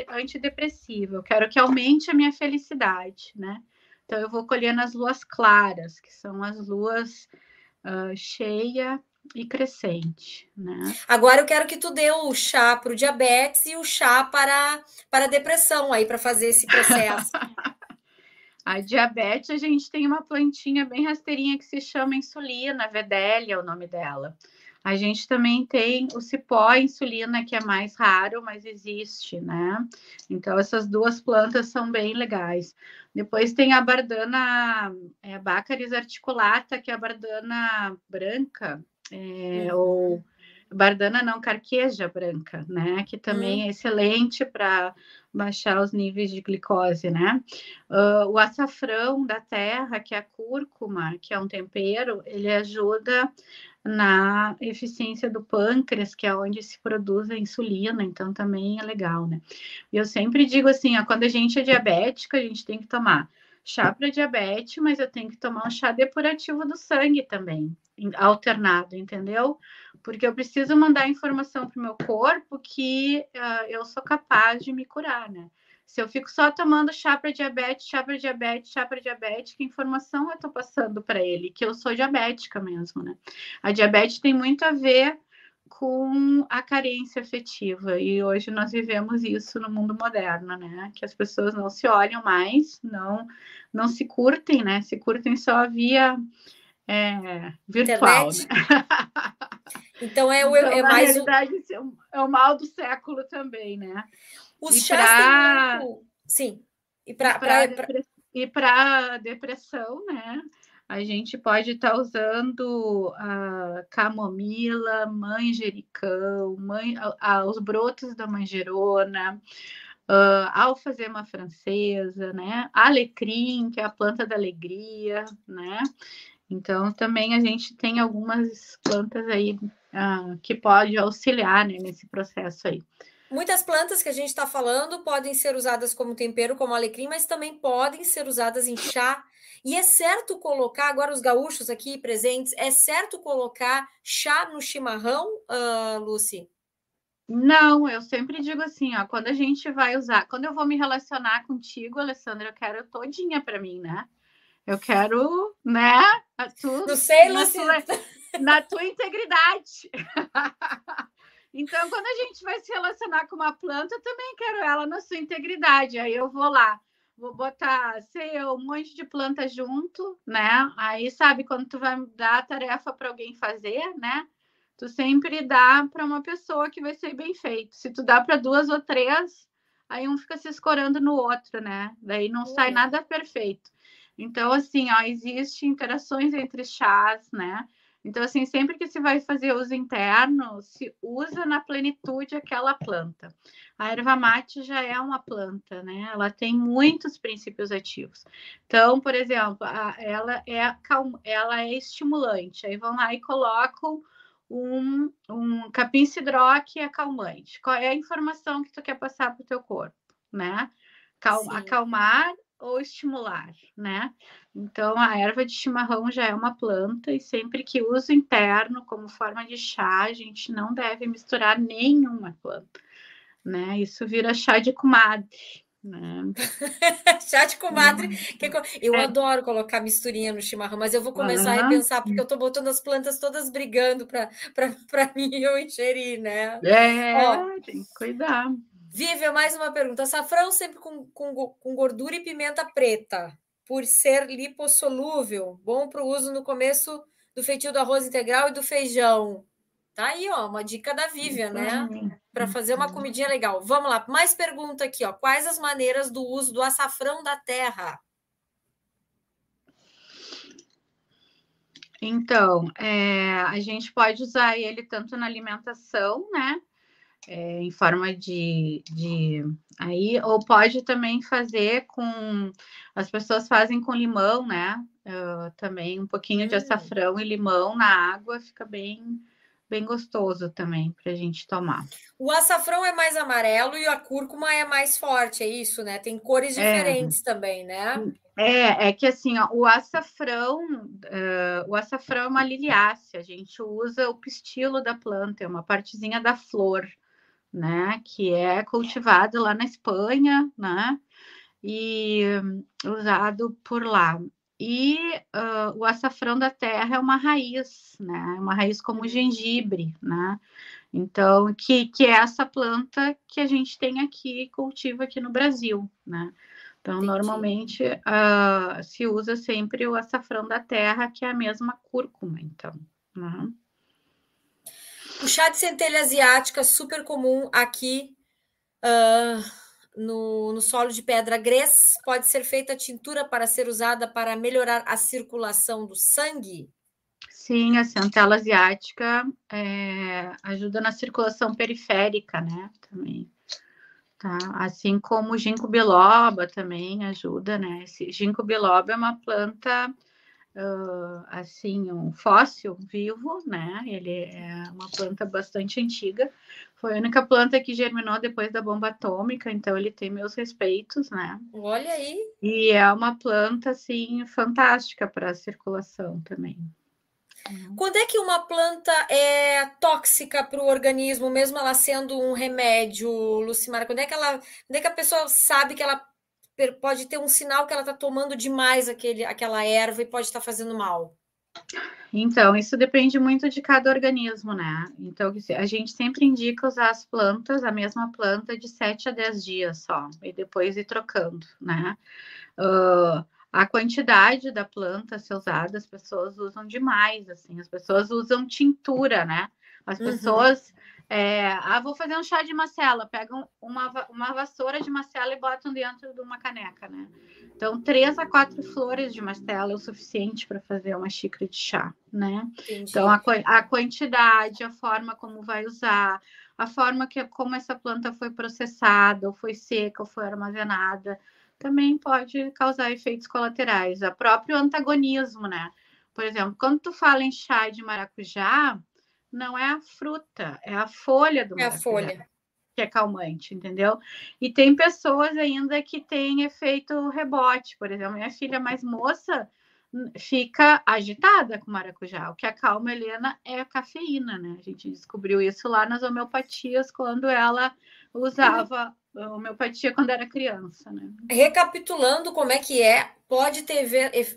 antidepressivo. Eu quero que aumente a minha felicidade, né? Então, eu vou colher nas luas claras, que são as luas uh, cheia e crescente, né? Agora eu quero que tu dê o chá para o diabetes e o chá para, para a depressão aí, para fazer esse processo. a diabetes, a gente tem uma plantinha bem rasteirinha que se chama insulina, Vedélia é o nome dela. A gente também tem o cipó insulina, que é mais raro, mas existe, né? Então, essas duas plantas são bem legais. Depois tem a bardana, é, Baccharis articulata, que é a bardana branca, é, uhum. ou bardana não carqueja branca, né? Que também uhum. é excelente para baixar os níveis de glicose, né? Uh, o açafrão da terra, que é a cúrcuma, que é um tempero, ele ajuda na eficiência do pâncreas, que é onde se produz a insulina, então também é legal, né? E eu sempre digo assim, ó, quando a gente é diabética, a gente tem que tomar chá para diabetes, mas eu tenho que tomar um chá depurativo do sangue também, alternado, entendeu? Porque eu preciso mandar informação para o meu corpo que uh, eu sou capaz de me curar, né? Se eu fico só tomando chá para diabetes, chá para diabetes, chá para diabetes, que informação eu estou passando para ele? Que eu sou diabética mesmo, né? A diabetes tem muito a ver com a carência afetiva e hoje nós vivemos isso no mundo moderno, né? Que as pessoas não se olham mais, não não se curtem, né? Se curtem só via é, virtual. Né? Então é, o, então, é mais realidade, um... é o mal do século também, né? Os e chás pra... muito... Sim. E para e para depressão, né? A gente pode estar tá usando a camomila, manjericão, man, a, os brotos da manjerona, uh, alfazema francesa, né? Alecrim, que é a planta da alegria, né? Então, também a gente tem algumas plantas aí uh, que pode auxiliar né, nesse processo aí. Muitas plantas que a gente está falando podem ser usadas como tempero, como alecrim, mas também podem ser usadas em chá. E é certo colocar, agora os gaúchos aqui presentes, é certo colocar chá no chimarrão, uh, Lucy? Não, eu sempre digo assim, ó, quando a gente vai usar, quando eu vou me relacionar contigo, Alessandra, eu quero todinha para mim, né? Eu quero, né? Tu, Não sei, Lucy. Na tua, integridade. Então, quando a gente vai se relacionar com uma planta, eu também quero ela na sua integridade. Aí eu vou lá, vou botar, sei um monte de planta junto, né? Aí, sabe, quando tu vai dar a tarefa para alguém fazer, né? Tu sempre dá para uma pessoa que vai ser bem feito. Se tu dá para duas ou três, aí um fica se escorando no outro, né? Daí não sai uhum. nada perfeito. Então, assim, ó, existe interações entre chás, né? Então, assim, sempre que se vai fazer uso interno, se usa na plenitude aquela planta. A erva mate já é uma planta, né? Ela tem muitos princípios ativos. Então, por exemplo, a, ela, é, ela é estimulante. Aí vão lá e colocam um, um capim cidró que é calmante. Qual é a informação que tu quer passar para o teu corpo, né? Cal, acalmar ou estimular, né? Então, a erva de chimarrão já é uma planta e sempre que uso interno como forma de chá, a gente não deve misturar nenhuma planta, né? Isso vira chá de comadre, né? chá de comadre. Uhum. Que eu é. adoro colocar misturinha no chimarrão, mas eu vou começar uhum. a repensar, porque eu tô botando as plantas todas brigando para mim eu ingerir, né? É, Ó, tem que cuidar. Vive, mais uma pergunta. Açafrão sempre com, com, com gordura e pimenta preta, por ser lipossolúvel, bom para o uso no começo do feitio do arroz integral e do feijão. Tá aí, ó, uma dica da Vivian, né? Para fazer uma comidinha legal. Vamos lá, mais pergunta aqui, ó. Quais as maneiras do uso do açafrão da terra? Então, é, a gente pode usar ele tanto na alimentação, né? É, em forma de, de aí ou pode também fazer com as pessoas fazem com limão né uh, também um pouquinho de hum. açafrão e limão na água fica bem bem gostoso também para a gente tomar o açafrão é mais amarelo e a cúrcuma é mais forte é isso né tem cores é. diferentes é. também né é, é que assim, ó, o açafrão, uh, o açafrão é uma liliácea, a gente usa o pistilo da planta, é uma partezinha da flor né, que é cultivado lá na Espanha, né, e usado por lá. e uh, o açafrão da terra é uma raiz, né? Uma raiz como o gengibre, né? Então, que, que é essa planta que a gente tem aqui, cultiva aqui no Brasil, né? Então, Entendi. normalmente uh, se usa sempre o açafrão da terra, que é a mesma cúrcuma, então. Né? O chá de centelha asiática, super comum aqui uh, no, no solo de pedra grés, pode ser feita tintura para ser usada para melhorar a circulação do sangue? Sim, a centela asiática é, ajuda na circulação periférica, né? Também. Tá? Assim como o ginkgo biloba também ajuda, né? Esse ginkgo biloba é uma planta uh, assim, um fóssil vivo, né? Ele é uma planta bastante antiga. Foi a única planta que germinou depois da bomba atômica, então ele tem meus respeitos, né? Olha aí. E é uma planta assim fantástica para a circulação também. Uhum. Quando é que uma planta é tóxica para o organismo, mesmo ela sendo um remédio, Lucimara? Quando é que ela, quando é que a pessoa sabe que ela pode ter um sinal que ela está tomando demais aquele, aquela erva e pode estar tá fazendo mal? Então, isso depende muito de cada organismo, né? Então, a gente sempre indica usar as plantas, a mesma planta, de 7 a 10 dias só, e depois ir trocando, né? Uh, a quantidade da planta a ser usada, as pessoas usam demais, assim, as pessoas usam tintura, né? As uhum. É, ah, vou fazer um chá de macela, pegam uma, uma vassoura de macela e botam dentro de uma caneca, né? Então, três a quatro flores de macela é o suficiente para fazer uma xícara de chá, né? Entendi. Então, a, a quantidade, a forma como vai usar, a forma que como essa planta foi processada, ou foi seca, ou foi armazenada, também pode causar efeitos colaterais. O próprio antagonismo, né? Por exemplo, quando tu fala em chá de maracujá, não é a fruta, é a folha do maracujá. É a folha. Que é calmante, entendeu? E tem pessoas ainda que têm efeito rebote. Por exemplo, minha filha mais moça fica agitada com maracujá. O que acalma a Helena é a cafeína, né? A gente descobriu isso lá nas homeopatias quando ela usava homeopatia quando era criança, né? Recapitulando como é que é, pode ter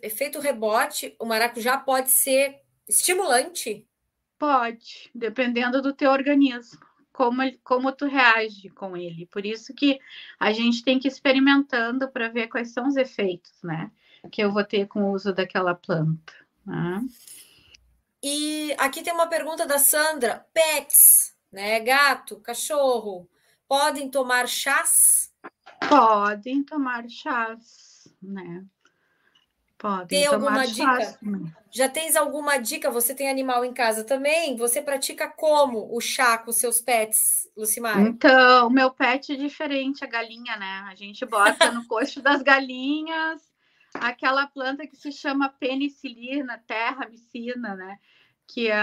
efeito rebote, o maracujá pode ser estimulante? Pode, dependendo do teu organismo, como, como tu reage com ele. Por isso que a gente tem que ir experimentando para ver quais são os efeitos, né? Que eu vou ter com o uso daquela planta. Né? E aqui tem uma pergunta da Sandra: pets, né? Gato, cachorro, podem tomar chás? Podem tomar chás, né? Podem tem alguma dica? Já tens alguma dica? Você tem animal em casa também? Você pratica como o chá com seus pets, Lucimar? Então, meu pet é diferente, a galinha, né? A gente bota no coxo das galinhas aquela planta que se chama penicilina, terramicina, né? que é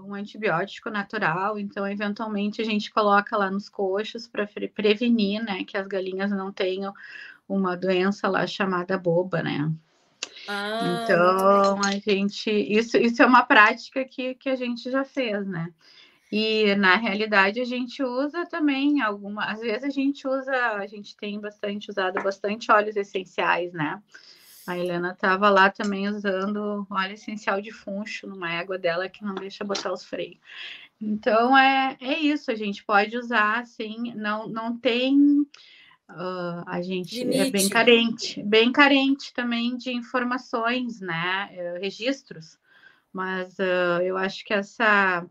um antibiótico natural, então eventualmente a gente coloca lá nos coxos para prevenir, né, que as galinhas não tenham uma doença lá chamada boba, né? Ah, então a gente isso, isso é uma prática que, que a gente já fez, né? E na realidade a gente usa também alguma, às vezes a gente usa, a gente tem bastante usado bastante óleos essenciais, né? A Helena estava lá também usando óleo essencial de funcho numa égua dela que não deixa botar os freios. Então é, é isso, a gente pode usar assim, não, não tem. Uh, a gente Limite. é bem carente, bem carente também de informações, né? Uh, registros, mas uh, eu acho que essa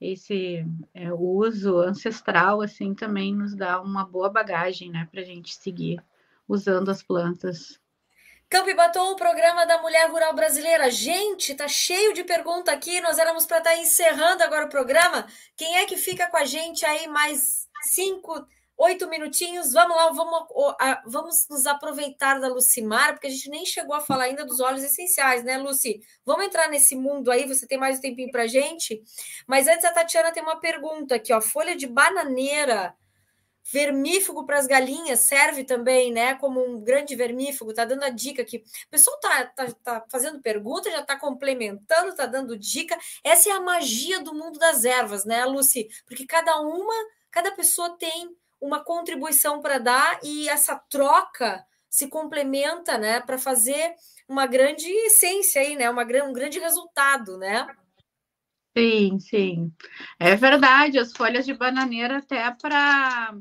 esse é, uso ancestral assim também nos dá uma boa bagagem, né, para a gente seguir usando as plantas. Campo e Batom, o programa da mulher rural brasileira. Gente, tá cheio de pergunta aqui. Nós éramos para estar tá encerrando agora o programa. Quem é que fica com a gente aí mais cinco, oito minutinhos? Vamos lá, vamos, vamos nos aproveitar da Lucimar, porque a gente nem chegou a falar ainda dos óleos essenciais, né, Luci? Vamos entrar nesse mundo aí. Você tem mais um tempinho para gente? Mas antes a Tatiana tem uma pergunta aqui, ó. Folha de bananeira vermífugo para as galinhas serve também, né? Como um grande vermífugo, tá dando a dica aqui. O pessoal tá, tá, tá fazendo pergunta, já tá complementando, tá dando dica. Essa é a magia do mundo das ervas, né, Lucy? Porque cada uma, cada pessoa tem uma contribuição para dar e essa troca se complementa, né, para fazer uma grande essência aí, né? Uma, um grande resultado, né? Sim, sim. É verdade, as folhas de bananeira até para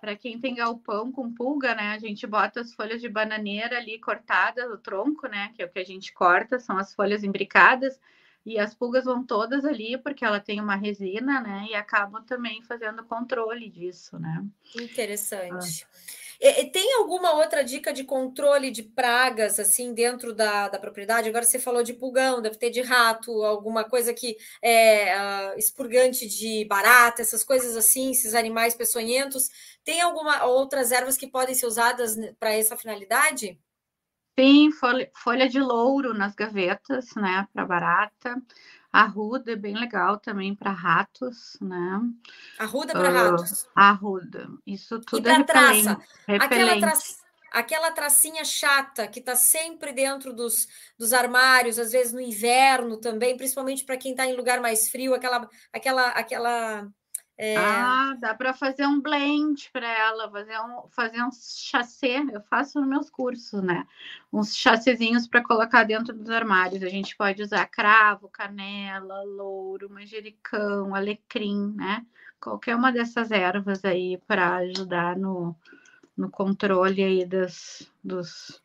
para quem tem galpão com pulga, né? A gente bota as folhas de bananeira ali cortadas, o tronco, né? Que é o que a gente corta, são as folhas imbricadas, e as pulgas vão todas ali, porque ela tem uma resina, né? E acabam também fazendo controle disso, né? Interessante. Ah. E, tem alguma outra dica de controle de pragas assim dentro da, da propriedade? Agora você falou de pulgão, deve ter de rato, alguma coisa que é uh, expurgante de barata, essas coisas assim, esses animais peçonhentos. Tem alguma outras ervas que podem ser usadas para essa finalidade? Tem folha, folha de louro nas gavetas, né, para barata. Arruda é bem legal também para ratos, né? Arruda para uh, ratos. Arruda. Isso tudo e é traça. Aquela, tra... aquela tracinha chata que está sempre dentro dos, dos armários, às vezes no inverno também, principalmente para quem está em lugar mais frio, aquela aquela aquela é... Ah, dá para fazer um blend para ela, fazer um, fazer um chassi. Eu faço nos meus cursos, né? Uns chassezinhos para colocar dentro dos armários. A gente pode usar cravo, canela, louro, manjericão, alecrim, né? Qualquer uma dessas ervas aí para ajudar no, no controle aí das, dos.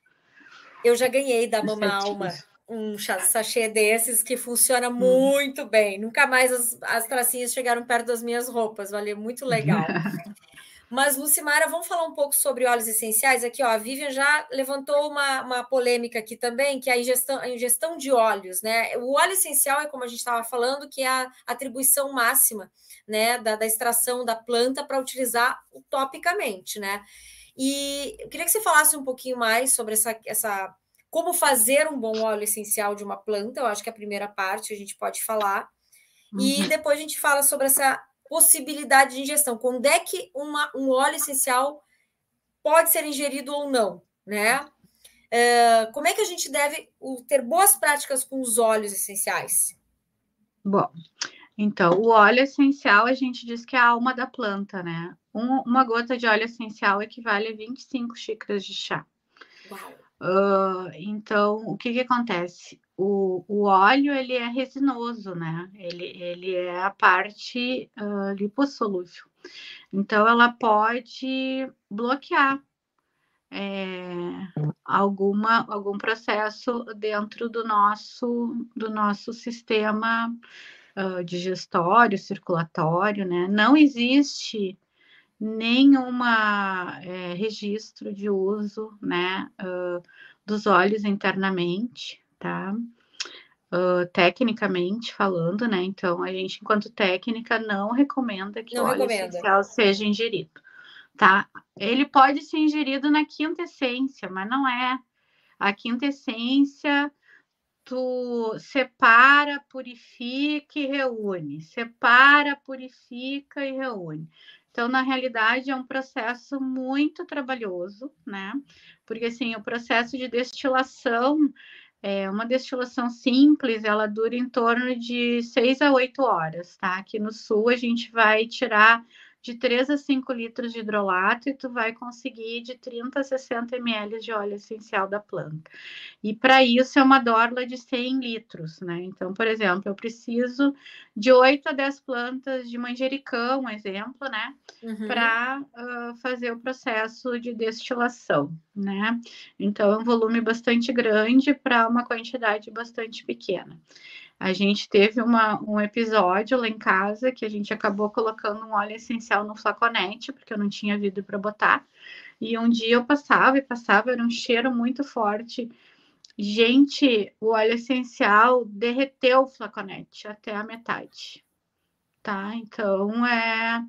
Eu já ganhei da Mama Alma um sachê desses que funciona hum. muito bem. Nunca mais as, as tracinhas chegaram perto das minhas roupas, valeu muito legal. Mas, Lucimara, vamos falar um pouco sobre óleos essenciais. Aqui, ó, a Vivian já levantou uma, uma polêmica aqui também, que é a ingestão, a ingestão de óleos, né? O óleo essencial é, como a gente estava falando, que é a atribuição máxima né, da, da extração da planta para utilizar topicamente, né? E eu queria que você falasse um pouquinho mais sobre essa, essa como fazer um bom óleo essencial de uma planta, eu acho que é a primeira parte a gente pode falar. Uhum. E depois a gente fala sobre essa possibilidade de ingestão. Quando é que uma, um óleo essencial pode ser ingerido ou não, né? Uh, como é que a gente deve ter boas práticas com os óleos essenciais? Bom, então, o óleo essencial a gente diz que é a alma da planta, né? Um, uma gota de óleo essencial equivale a 25 xícaras de chá. Uau! Uh, então, o que, que acontece? O, o, óleo ele é resinoso, né? Ele, ele é a parte uh, lipossolúvel. Então, ela pode bloquear é, alguma, algum processo dentro do nosso, do nosso sistema uh, digestório, circulatório, né? Não existe nenhuma é, registro de uso, né, uh, dos olhos internamente, tá? Uh, tecnicamente falando, né? Então, a gente, enquanto técnica, não recomenda que não o óleo recomenda. essencial seja ingerido, tá? Ele pode ser ingerido na quinta essência, mas não é. A quinta essência, tu separa, purifica e reúne. Separa, purifica e reúne. Então, na realidade, é um processo muito trabalhoso, né? Porque, assim, o processo de destilação, é uma destilação simples, ela dura em torno de seis a oito horas, tá? Aqui no sul, a gente vai tirar de 3 a 5 litros de hidrolato e tu vai conseguir de 30 a 60 ml de óleo essencial da planta. E para isso é uma dorla de 100 litros, né? Então, por exemplo, eu preciso de 8 a 10 plantas de manjericão, um exemplo, né? Uhum. Para uh, fazer o processo de destilação, né? Então, é um volume bastante grande para uma quantidade bastante pequena. A gente teve uma, um episódio lá em casa que a gente acabou colocando um óleo essencial no flaconete, porque eu não tinha vidro para botar. E um dia eu passava e passava, era um cheiro muito forte. Gente, o óleo essencial derreteu o flaconete até a metade. Tá? Então é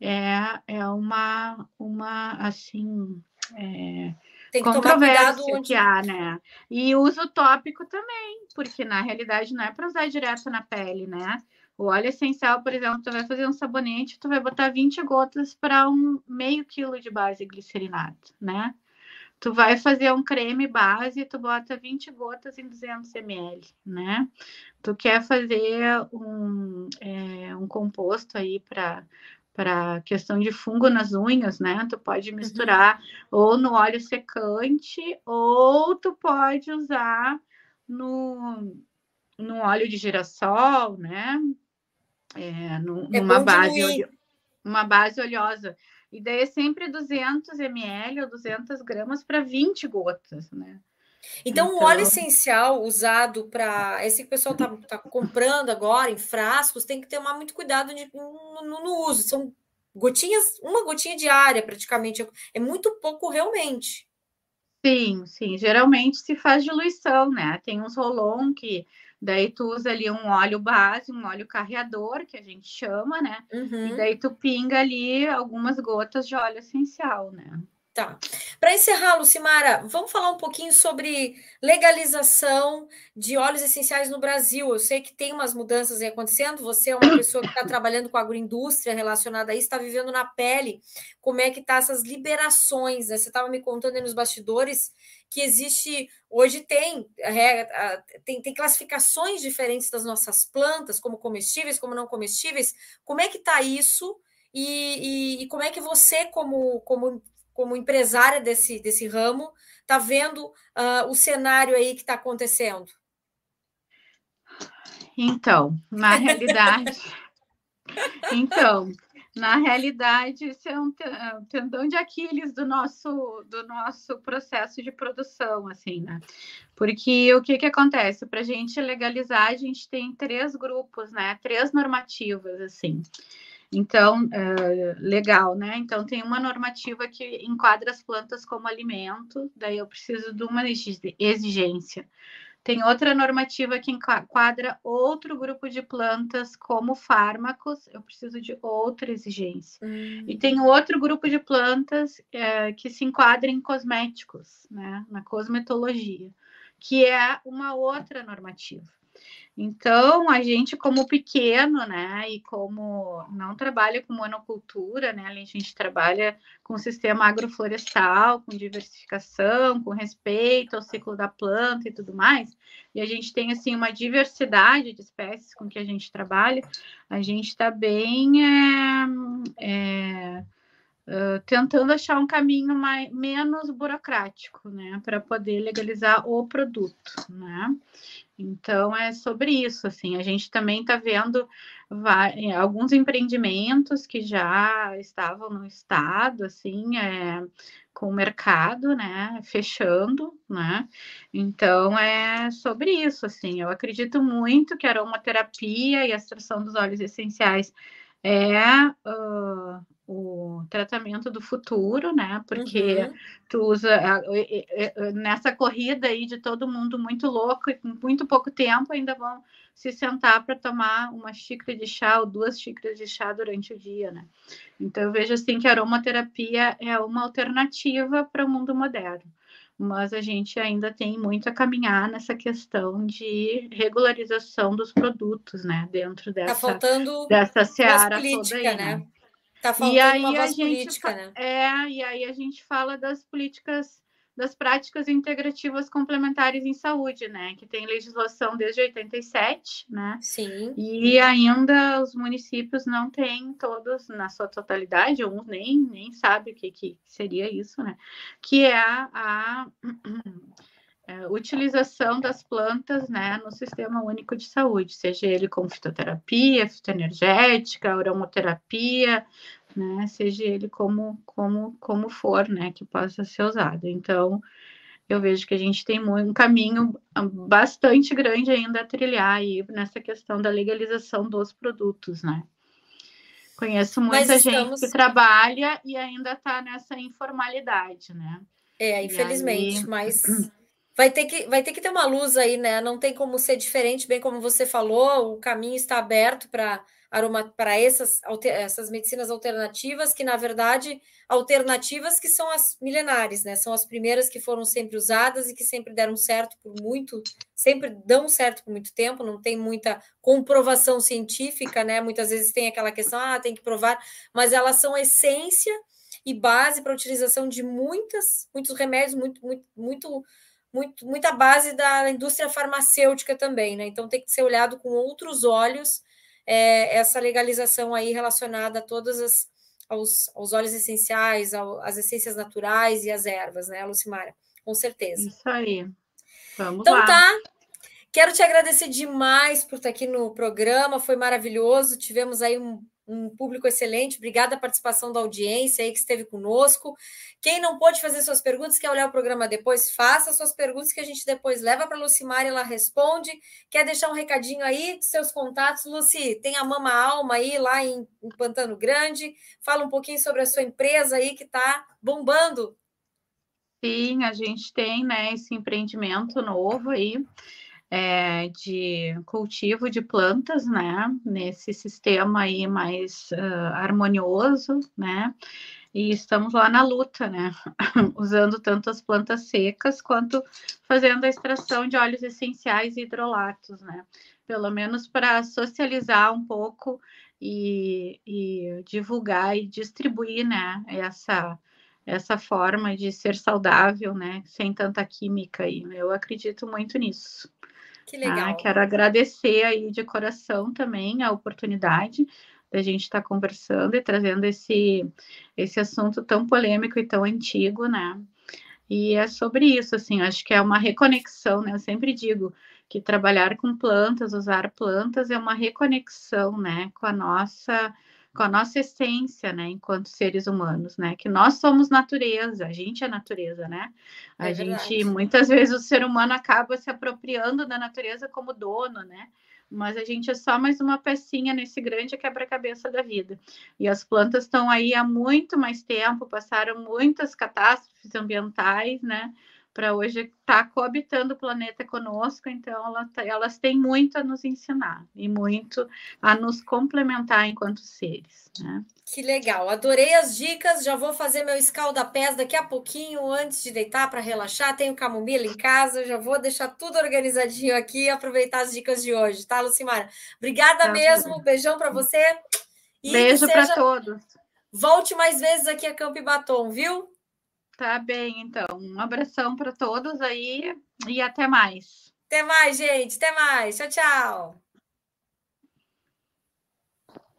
é, é uma uma assim é, tem que tomar cuidado onde... há, né? E uso tópico também, porque na realidade não é para usar direto na pele, né? O óleo essencial, por exemplo, tu vai fazer um sabonete, tu vai botar 20 gotas para um meio quilo de base glicerinada, né? Tu vai fazer um creme base, tu bota 20 gotas em 200 ml, né? Tu quer fazer um, é, um composto aí para para questão de fungo nas unhas, né? Tu pode misturar uhum. ou no óleo secante ou tu pode usar no, no óleo de girassol, né? É, no, é numa base uma base oleosa. E daí é sempre 200 ml ou 200 gramas para 20 gotas, né? Então, então, o óleo essencial usado para. Esse que o pessoal está tá comprando agora em frascos, tem que tomar muito cuidado de, no, no, uso. São gotinhas, uma gotinha diária, praticamente. É muito pouco realmente. Sim, sim. Geralmente se faz diluição, né? Tem uns rolon que daí tu usa ali um óleo base, um óleo carreador, que a gente chama, né? Uhum. E daí tu pinga ali algumas gotas de óleo essencial, né? Tá. Para encerrar, Lucimara, vamos falar um pouquinho sobre legalização de óleos essenciais no Brasil. Eu sei que tem umas mudanças aí acontecendo. Você é uma pessoa que está trabalhando com a agroindústria relacionada a isso, está vivendo na pele. Como é que tá essas liberações? Né? Você estava me contando aí nos bastidores que existe hoje tem, é, tem, tem classificações diferentes das nossas plantas, como comestíveis, como não comestíveis. Como é que está isso? E, e, e, como é que você, como, como como empresária desse, desse ramo, está vendo uh, o cenário aí que está acontecendo? Então, na realidade, então, na realidade, isso é um tendão de Aquiles do nosso, do nosso processo de produção, assim, né? Porque o que, que acontece? Para a gente legalizar, a gente tem três grupos, né? Três normativas, assim. Então, é, legal, né? Então, tem uma normativa que enquadra as plantas como alimento, daí eu preciso de uma exigência. Tem outra normativa que enquadra outro grupo de plantas como fármacos, eu preciso de outra exigência. Hum. E tem outro grupo de plantas é, que se enquadra em cosméticos, né? Na cosmetologia, que é uma outra normativa. Então, a gente, como pequeno, né, e como não trabalha com monocultura, né, a gente trabalha com sistema agroflorestal, com diversificação, com respeito ao ciclo da planta e tudo mais, e a gente tem, assim, uma diversidade de espécies com que a gente trabalha, a gente está bem. É, é, Tentando achar um caminho mais, menos burocrático, né, para poder legalizar o produto, né? Então é sobre isso, assim, a gente também está vendo vai, alguns empreendimentos que já estavam no estado, assim, é, com o mercado, né, fechando, né, então é sobre isso, assim, eu acredito muito que a aromaterapia e a extração dos óleos essenciais é uh, o tratamento do futuro, né? Porque uhum. tu usa nessa corrida aí de todo mundo muito louco e com muito pouco tempo ainda vão se sentar para tomar uma xícara de chá ou duas xícaras de chá durante o dia, né? Então eu vejo assim que a aromaterapia é uma alternativa para o mundo moderno. Mas a gente ainda tem muito a caminhar nessa questão de regularização dos produtos, né? Dentro tá dessa, tá faltando dessa seara política, toda aí, né? né? Tá faltando e aí a gente, política, né? É, e aí a gente fala das políticas, das práticas integrativas complementares em saúde, né? Que tem legislação desde 87, né? Sim. E ainda os municípios não têm todos na sua totalidade, uns nem, nem sabe o que, que seria isso, né? Que é a, a é, utilização das plantas né, no Sistema Único de Saúde, seja ele com fitoterapia, fitoenergética, aromoterapia, né, seja ele como, como, como for, né, que possa ser usado. Então, eu vejo que a gente tem um caminho bastante grande ainda a trilhar aí nessa questão da legalização dos produtos, né. Conheço muita estamos... gente que trabalha e ainda está nessa informalidade, né? É, infelizmente, aí... mas vai ter que vai ter que ter uma luz aí, né? Não tem como ser diferente, bem como você falou, o caminho está aberto para para essas, essas medicinas alternativas, que na verdade alternativas que são as milenares, né? São as primeiras que foram sempre usadas e que sempre deram certo por muito, sempre dão certo por muito tempo, não tem muita comprovação científica, né? Muitas vezes tem aquela questão, ah, tem que provar, mas elas são essência e base para a utilização de muitas, muitos remédios, muito, muito, muito muito, muita base da indústria farmacêutica também, né? Então tem que ser olhado com outros olhos é, essa legalização aí relacionada a todas as aos, aos óleos essenciais, ao, às essências naturais e às ervas, né, Lucimara? Com certeza. Isso aí. Vamos então lá. tá. Quero te agradecer demais por estar aqui no programa, foi maravilhoso. Tivemos aí um um público excelente. Obrigada a participação da audiência aí que esteve conosco. Quem não pôde fazer suas perguntas, quer olhar o programa depois, faça suas perguntas que a gente depois leva para a Lucimar e ela responde. Quer deixar um recadinho aí seus contatos? Luci, tem a Mama Alma aí lá em, em Pantano Grande. Fala um pouquinho sobre a sua empresa aí que está bombando. Sim, a gente tem né, esse empreendimento novo aí é, de cultivo de plantas, né, nesse sistema aí mais uh, harmonioso, né, e estamos lá na luta, né, usando tanto as plantas secas quanto fazendo a extração de óleos essenciais e hidrolatos, né, pelo menos para socializar um pouco e, e divulgar e distribuir, né, essa essa forma de ser saudável, né, sem tanta química aí. Eu acredito muito nisso. Que ah, legal. Ah, quero agradecer aí de coração também a oportunidade da gente estar tá conversando e trazendo esse, esse assunto tão polêmico e tão antigo, né? E é sobre isso, assim, acho que é uma reconexão, né? Eu sempre digo que trabalhar com plantas, usar plantas é uma reconexão, né, com a nossa com a nossa essência, né, enquanto seres humanos, né, que nós somos natureza, a gente é natureza, né? A é gente, muitas vezes o ser humano acaba se apropriando da natureza como dono, né? Mas a gente é só mais uma pecinha nesse grande quebra-cabeça da vida. E as plantas estão aí há muito mais tempo, passaram muitas catástrofes ambientais, né? Para hoje estar tá coabitando o planeta conosco, então elas, tá, elas têm muito a nos ensinar e muito a nos complementar enquanto seres. Né? Que legal, adorei as dicas. Já vou fazer meu escalda-pés daqui a pouquinho, antes de deitar para relaxar. Tenho camomila em casa, já vou deixar tudo organizadinho aqui e aproveitar as dicas de hoje, tá, Lucimara? Obrigada tá, mesmo, beijão para você. E Beijo para todos. Volte mais vezes aqui a Campo e Batom, viu? Tá bem, então. Um abração para todos aí e até mais. Até mais, gente. Até mais. Tchau, tchau.